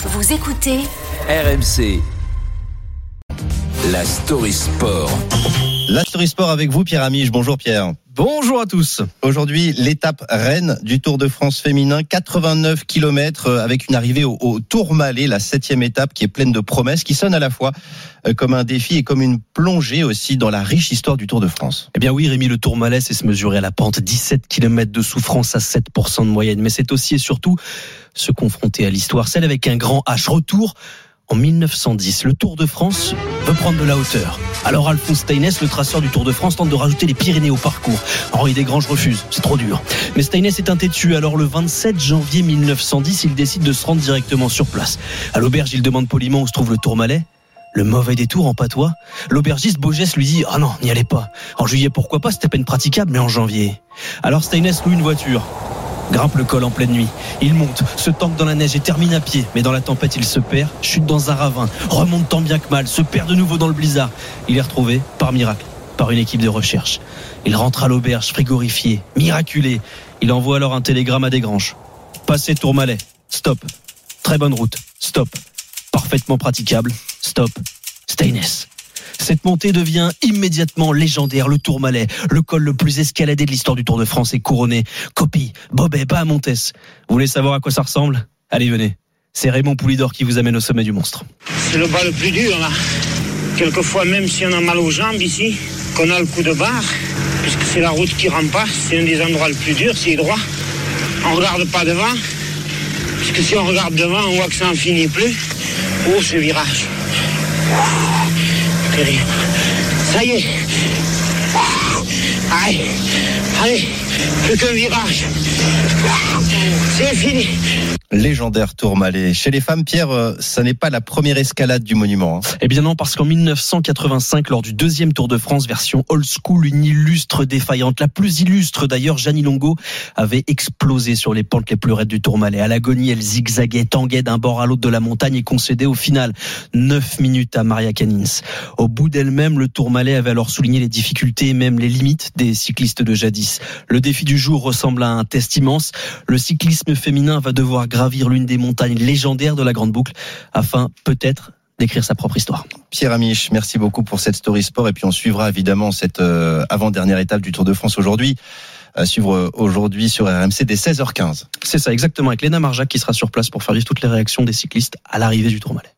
Vous écoutez RMC. La story sport. La Story Sport avec vous, Pierre Amiche. Bonjour Pierre. Bonjour à tous. Aujourd'hui, l'étape reine du Tour de France féminin, 89 km avec une arrivée au, au Tourmalet, la septième étape qui est pleine de promesses, qui sonne à la fois euh, comme un défi et comme une plongée aussi dans la riche histoire du Tour de France. Eh bien oui, Rémi, le Tourmalet, c'est se mesurer à la pente. 17 km de souffrance à 7% de moyenne. Mais c'est aussi et surtout se confronter à l'histoire, celle avec un grand H. Retour en 1910. Le Tour de France veut prendre de la hauteur. Alors Alphonse Steines, le traceur du Tour de France, tente de rajouter les Pyrénées au parcours. Henri Desgranges refuse, c'est trop dur. Mais Steines est un têtu, alors le 27 janvier 1910, il décide de se rendre directement sur place. À l'auberge, il demande poliment où se trouve le Tourmalet. Le mauvais détour en patois. L'aubergiste Beaugès lui dit Ah non, n'y allez pas. En juillet, pourquoi pas, c'était à peine praticable, mais en janvier. Alors Steines loue une voiture grimpe le col en pleine nuit. Il monte, se tanque dans la neige et termine à pied. Mais dans la tempête, il se perd, chute dans un ravin, remonte tant bien que mal, se perd de nouveau dans le blizzard. Il est retrouvé, par miracle, par une équipe de recherche. Il rentre à l'auberge, frigorifié, miraculé. Il envoie alors un télégramme à Desgranges. Passez Tourmalet, stop. Très bonne route, stop. Parfaitement praticable, stop. Steines. Cette montée devient immédiatement légendaire. Le Tourmalet, le col le plus escaladé de l'histoire du Tour de France, est couronné. Copie, Bobet, Bahamontes. Vous voulez savoir à quoi ça ressemble? Allez, venez. C'est Raymond Poulidor qui vous amène au sommet du monstre. C'est le bas le plus dur là. Quelquefois, même si on a mal aux jambes ici, qu'on a le coup de barre, puisque c'est la route qui rempasse, c'est un des endroits le plus dur, c'est droit. On regarde pas devant, puisque si on regarde devant, on voit que ça n'en finit plus. Oh, ce virage. Terrible. Ça y est. Allez, allez, plus qu'un virage. C'est fini. Légendaire Tourmalet. Chez les femmes, Pierre, euh, ça n'est pas la première escalade du monument. hein. Eh bien non, parce qu'en 1985, lors du deuxième Tour de France version old school, une illustre défaillante, la plus illustre d'ailleurs, Jeannie Longo, avait explosé sur les pentes les plus raides du Tourmalet. À l'agonie, elle zigzaguait, tanguait d'un bord à l'autre de la montagne et concédait au final 9 minutes à Maria Canins. Au bout d'elle-même, le Tourmalet avait alors souligné les difficultés et même les limites des cyclistes de jadis. Le défi du jour ressemble à un test immense. Le cyclisme féminin va devoir gravir l'une des montagnes légendaires de la Grande Boucle afin peut-être d'écrire sa propre histoire. Pierre Amiche, merci beaucoup pour cette story sport. Et puis on suivra évidemment cette euh, avant-dernière étape du Tour de France aujourd'hui. À suivre euh, aujourd'hui sur RMC dès 16h15. C'est ça exactement avec Léna Marjac qui sera sur place pour faire vivre toutes les réactions des cyclistes à l'arrivée du Tourmalet.